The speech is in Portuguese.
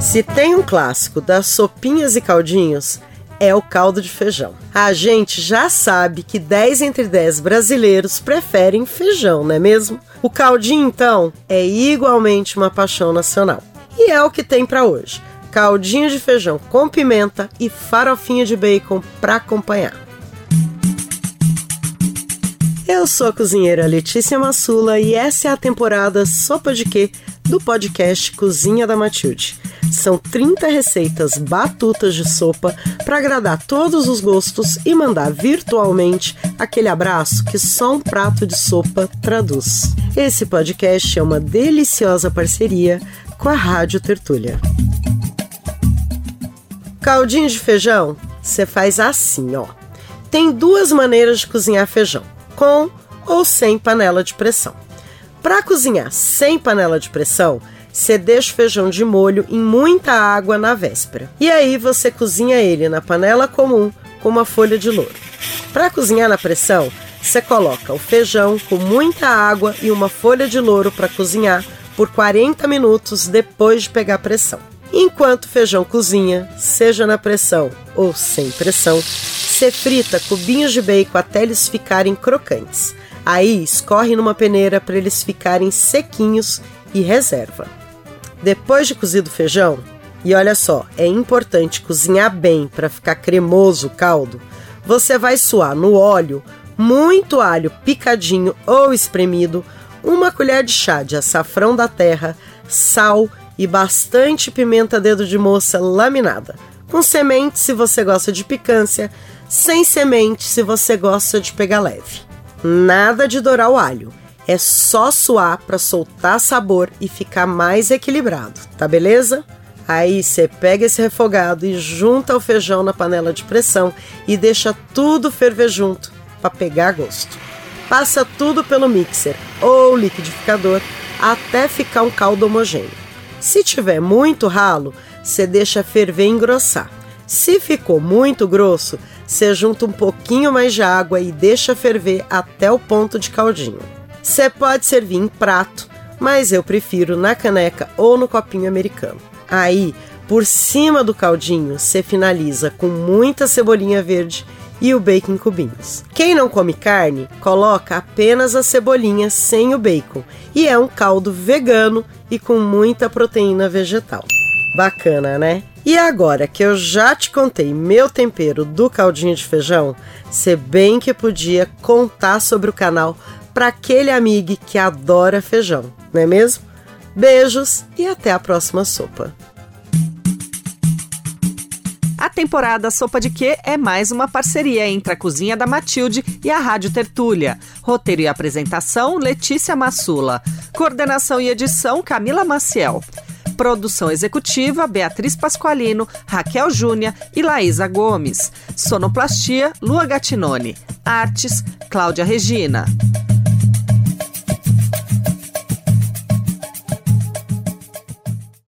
Se tem um clássico das sopinhas e caldinhos, é o caldo de feijão. A gente já sabe que 10 entre 10 brasileiros preferem feijão, não é mesmo? O caldinho, então, é igualmente uma paixão nacional. E é o que tem para hoje: caldinho de feijão com pimenta e farofinha de bacon para acompanhar. Eu sou a cozinheira Letícia Massula e essa é a temporada Sopa de Quê do podcast Cozinha da Matilde. São 30 receitas batutas de sopa para agradar todos os gostos e mandar virtualmente aquele abraço que só um prato de sopa traduz. Esse podcast é uma deliciosa parceria com a Rádio Tertúlia. Caldinho de feijão, você faz assim, ó. Tem duas maneiras de cozinhar feijão: com ou sem panela de pressão. Para cozinhar sem panela de pressão, você deixa o feijão de molho em muita água na véspera. E aí você cozinha ele na panela comum com uma folha de louro. Para cozinhar na pressão, você coloca o feijão com muita água e uma folha de louro para cozinhar por 40 minutos depois de pegar pressão. Enquanto o feijão cozinha, seja na pressão ou sem pressão, você frita cubinhos de bacon até eles ficarem crocantes. Aí escorre numa peneira para eles ficarem sequinhos e reserva. Depois de cozido o feijão, e olha só, é importante cozinhar bem para ficar cremoso o caldo, você vai suar no óleo muito alho picadinho ou espremido, uma colher de chá de açafrão da terra, sal e bastante pimenta dedo de moça laminada. Com semente se você gosta de picância, sem semente se você gosta de pegar leve. Nada de dourar o alho. É só suar para soltar sabor e ficar mais equilibrado, tá beleza? Aí você pega esse refogado e junta o feijão na panela de pressão e deixa tudo ferver junto para pegar gosto. Passa tudo pelo mixer ou liquidificador até ficar um caldo homogêneo. Se tiver muito ralo, você deixa ferver e engrossar. Se ficou muito grosso, você junta um pouquinho mais de água e deixa ferver até o ponto de caldinho. Você pode servir em prato, mas eu prefiro na caneca ou no copinho americano. Aí, por cima do caldinho, você finaliza com muita cebolinha verde e o bacon em cubinhos. Quem não come carne, coloca apenas a cebolinha sem o bacon e é um caldo vegano e com muita proteína vegetal. Bacana, né? E agora que eu já te contei meu tempero do caldinho de feijão, você bem que podia contar sobre o canal para aquele amigo que adora feijão, não é mesmo? Beijos e até a próxima sopa. A temporada Sopa de Quê é mais uma parceria entre a Cozinha da Matilde e a Rádio Tertúlia. Roteiro e apresentação, Letícia Massula. Coordenação e edição, Camila Maciel. Produção executiva: Beatriz Pasqualino, Raquel Júnia e Laísa Gomes. Sonoplastia: Lua Gatinone. Artes: Cláudia Regina.